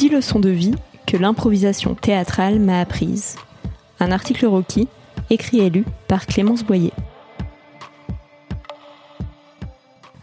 10 leçons de vie que l'improvisation théâtrale m'a apprises. Un article Rocky, écrit et lu par Clémence Boyer.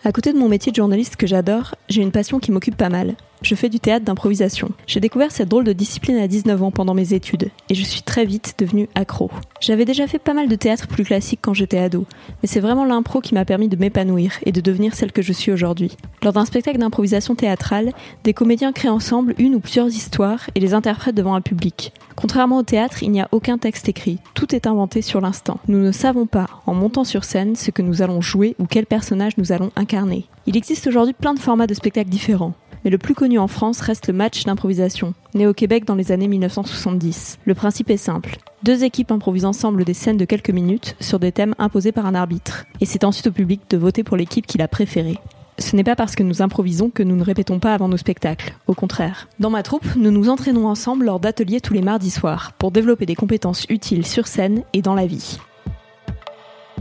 À côté de mon métier de journaliste que j'adore, j'ai une passion qui m'occupe pas mal. Je fais du théâtre d'improvisation. J'ai découvert cette drôle de discipline à 19 ans pendant mes études, et je suis très vite devenue accro. J'avais déjà fait pas mal de théâtre plus classique quand j'étais ado, mais c'est vraiment l'impro qui m'a permis de m'épanouir et de devenir celle que je suis aujourd'hui. Lors d'un spectacle d'improvisation théâtrale, des comédiens créent ensemble une ou plusieurs histoires et les interprètent devant un public. Contrairement au théâtre, il n'y a aucun texte écrit, tout est inventé sur l'instant. Nous ne savons pas, en montant sur scène, ce que nous allons jouer ou quel personnage nous allons incarner. Il existe aujourd'hui plein de formats de spectacles différents mais le plus connu en France reste le match d'improvisation, né au Québec dans les années 1970. Le principe est simple. Deux équipes improvisent ensemble des scènes de quelques minutes sur des thèmes imposés par un arbitre, et c'est ensuite au public de voter pour l'équipe qu'il a préférée. Ce n'est pas parce que nous improvisons que nous ne répétons pas avant nos spectacles, au contraire. Dans ma troupe, nous nous entraînons ensemble lors d'ateliers tous les mardis soirs, pour développer des compétences utiles sur scène et dans la vie.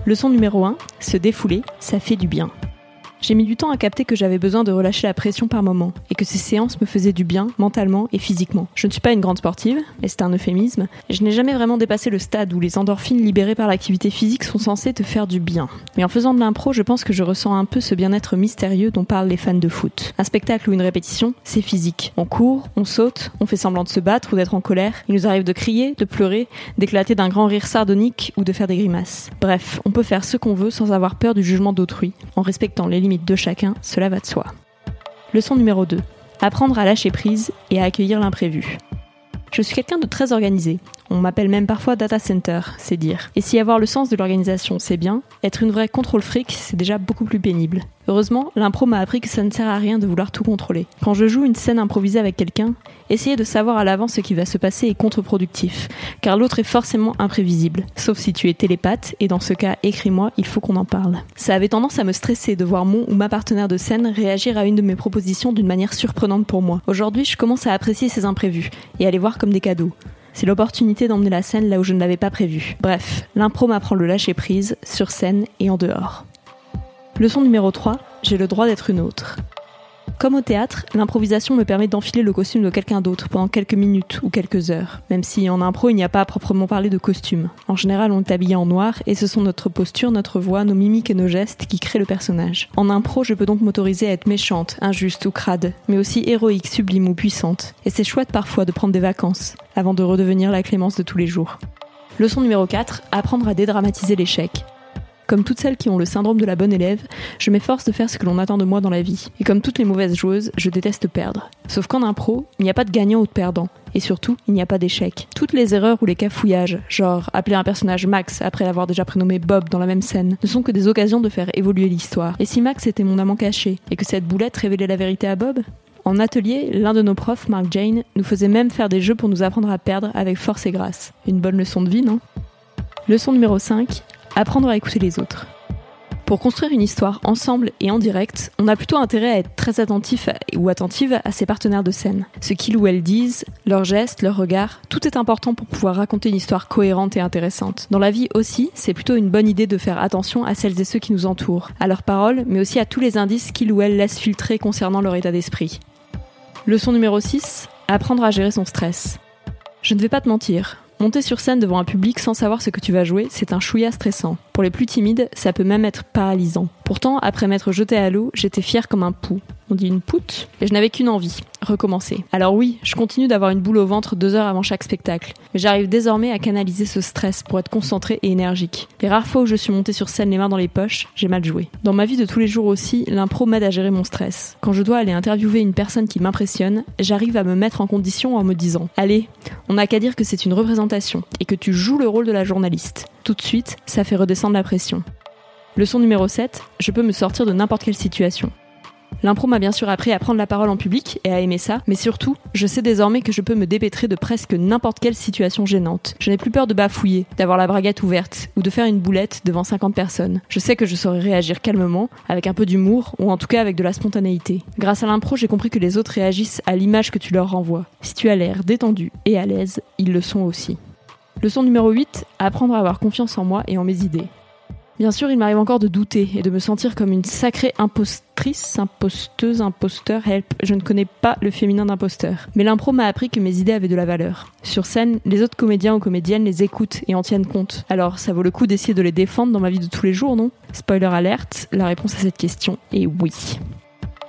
Leçon numéro 1, se défouler, ça fait du bien. J'ai mis du temps à capter que j'avais besoin de relâcher la pression par moment et que ces séances me faisaient du bien mentalement et physiquement. Je ne suis pas une grande sportive, et c'est un euphémisme, et je n'ai jamais vraiment dépassé le stade où les endorphines libérées par l'activité physique sont censées te faire du bien. Mais en faisant de l'impro, je pense que je ressens un peu ce bien-être mystérieux dont parlent les fans de foot. Un spectacle ou une répétition, c'est physique. On court, on saute, on fait semblant de se battre ou d'être en colère. Il nous arrive de crier, de pleurer, d'éclater d'un grand rire sardonique ou de faire des grimaces. Bref, on peut faire ce qu'on veut sans avoir peur du jugement d'autrui, en respectant les limites de chacun, cela va de soi. Leçon numéro 2. Apprendre à lâcher prise et à accueillir l'imprévu. Je suis quelqu'un de très organisé. On m'appelle même parfois data center, c'est dire. Et si avoir le sens de l'organisation, c'est bien, être une vraie contrôle fric, c'est déjà beaucoup plus pénible. Heureusement, l'impro m'a appris que ça ne sert à rien de vouloir tout contrôler. Quand je joue une scène improvisée avec quelqu'un, essayer de savoir à l'avance ce qui va se passer est contre-productif, car l'autre est forcément imprévisible. Sauf si tu es télépathe, et dans ce cas, écris-moi, il faut qu'on en parle. Ça avait tendance à me stresser de voir mon ou ma partenaire de scène réagir à une de mes propositions d'une manière surprenante pour moi. Aujourd'hui, je commence à apprécier ces imprévus, et à les voir comme des cadeaux. C'est l'opportunité d'emmener la scène là où je ne l'avais pas prévu. Bref, l'impro m'apprend le lâcher prise, sur scène et en dehors. Leçon numéro 3, j'ai le droit d'être une autre. Comme au théâtre, l'improvisation me permet d'enfiler le costume de quelqu'un d'autre pendant quelques minutes ou quelques heures, même si en impro il n'y a pas à proprement parler de costume. En général, on est habillé en noir et ce sont notre posture, notre voix, nos mimiques et nos gestes qui créent le personnage. En impro, je peux donc m'autoriser à être méchante, injuste ou crade, mais aussi héroïque, sublime ou puissante. Et c'est chouette parfois de prendre des vacances, avant de redevenir la clémence de tous les jours. Leçon numéro 4, apprendre à dédramatiser l'échec. Comme toutes celles qui ont le syndrome de la bonne élève, je m'efforce de faire ce que l'on attend de moi dans la vie. Et comme toutes les mauvaises joueuses, je déteste perdre. Sauf qu'en impro, il n'y a pas de gagnant ou de perdant. Et surtout, il n'y a pas d'échec. Toutes les erreurs ou les cafouillages, genre appeler un personnage Max après l'avoir déjà prénommé Bob dans la même scène, ne sont que des occasions de faire évoluer l'histoire. Et si Max était mon amant caché, et que cette boulette révélait la vérité à Bob en atelier, l'un de nos profs, Mark Jane, nous faisait même faire des jeux pour nous apprendre à perdre avec force et grâce. Une bonne leçon de vie, non? Leçon numéro 5, apprendre à écouter les autres. Pour construire une histoire ensemble et en direct, on a plutôt intérêt à être très attentif ou attentive à ses partenaires de scène. Ce qu'ils ou elles disent, leurs gestes, leurs regards, tout est important pour pouvoir raconter une histoire cohérente et intéressante. Dans la vie aussi, c'est plutôt une bonne idée de faire attention à celles et ceux qui nous entourent, à leurs paroles, mais aussi à tous les indices qu'ils ou elles laissent filtrer concernant leur état d'esprit. Leçon numéro 6, apprendre à gérer son stress. Je ne vais pas te mentir, Monter sur scène devant un public sans savoir ce que tu vas jouer, c'est un chouïa stressant. Pour les plus timides, ça peut même être paralysant. Pourtant, après m'être jeté à l'eau, j'étais fière comme un pou. On dit une poutre Et je n'avais qu'une envie, recommencer. Alors oui, je continue d'avoir une boule au ventre deux heures avant chaque spectacle. Mais j'arrive désormais à canaliser ce stress pour être concentré et énergique. Les rares fois où je suis montée sur scène les mains dans les poches, j'ai mal joué. Dans ma vie de tous les jours aussi, l'impro m'aide à gérer mon stress. Quand je dois aller interviewer une personne qui m'impressionne, j'arrive à me mettre en condition en me disant Allez, on n'a qu'à dire que c'est une représentation et que tu joues le rôle de la journaliste. Tout de suite, ça fait redescendre la pression. Leçon numéro 7, je peux me sortir de n'importe quelle situation. L'impro m'a bien sûr appris à prendre la parole en public et à aimer ça, mais surtout, je sais désormais que je peux me dépêtrer de presque n'importe quelle situation gênante. Je n'ai plus peur de bafouiller, d'avoir la braguette ouverte ou de faire une boulette devant 50 personnes. Je sais que je saurais réagir calmement, avec un peu d'humour ou en tout cas avec de la spontanéité. Grâce à l'impro, j'ai compris que les autres réagissent à l'image que tu leur renvoies. Si tu as l'air détendu et à l'aise, ils le sont aussi. Leçon numéro 8, apprendre à avoir confiance en moi et en mes idées. Bien sûr, il m'arrive encore de douter et de me sentir comme une sacrée impostrice, imposteuse, imposteur, help. Je ne connais pas le féminin d'imposteur. Mais l'impro m'a appris que mes idées avaient de la valeur. Sur scène, les autres comédiens ou comédiennes les écoutent et en tiennent compte. Alors, ça vaut le coup d'essayer de les défendre dans ma vie de tous les jours, non? Spoiler alerte, la réponse à cette question est oui.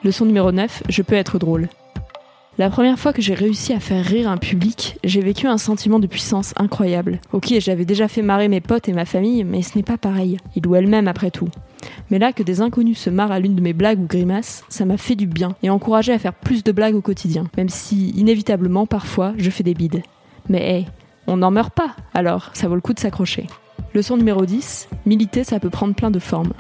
Leçon numéro 9, je peux être drôle. La première fois que j'ai réussi à faire rire un public, j'ai vécu un sentiment de puissance incroyable. Ok, j'avais déjà fait marrer mes potes et ma famille, mais ce n'est pas pareil. Ils ou elles-mêmes après tout. Mais là, que des inconnus se marrent à l'une de mes blagues ou grimaces, ça m'a fait du bien et encouragé à faire plus de blagues au quotidien, même si, inévitablement, parfois, je fais des bides. Mais hey, on n'en meurt pas, alors ça vaut le coup de s'accrocher. Leçon numéro 10, militer ça peut prendre plein de formes.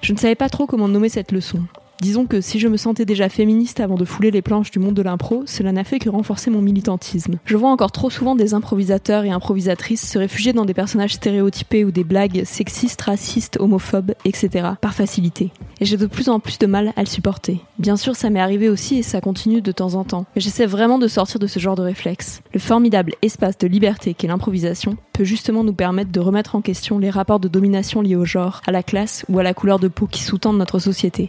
Je ne savais pas trop comment nommer cette leçon. Disons que si je me sentais déjà féministe avant de fouler les planches du monde de l'impro, cela n'a fait que renforcer mon militantisme. Je vois encore trop souvent des improvisateurs et improvisatrices se réfugier dans des personnages stéréotypés ou des blagues sexistes, racistes, homophobes, etc. par facilité. Et j'ai de plus en plus de mal à le supporter. Bien sûr, ça m'est arrivé aussi et ça continue de temps en temps. Mais j'essaie vraiment de sortir de ce genre de réflexe. Le formidable espace de liberté qu'est l'improvisation peut justement nous permettre de remettre en question les rapports de domination liés au genre, à la classe ou à la couleur de peau qui sous-tendent notre société.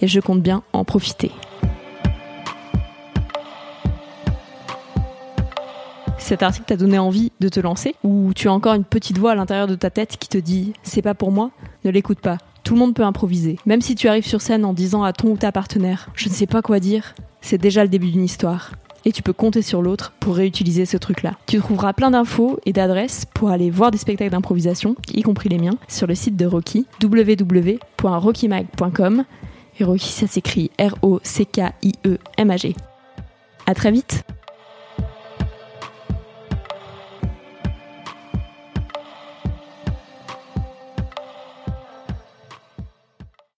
Et je compte bien en profiter. Cet article t'a donné envie de te lancer ou tu as encore une petite voix à l'intérieur de ta tête qui te dit c'est pas pour moi, ne l'écoute pas. Tout le monde peut improviser. Même si tu arrives sur scène en disant à ton ou ta partenaire je ne sais pas quoi dire, c'est déjà le début d'une histoire et tu peux compter sur l'autre pour réutiliser ce truc-là. Tu trouveras plein d'infos et d'adresses pour aller voir des spectacles d'improvisation, y compris les miens, sur le site de Rocky, www.rockymag.com. Et Rocky, ça s'écrit R-O-C-K-I-E-M-A-G. À très vite!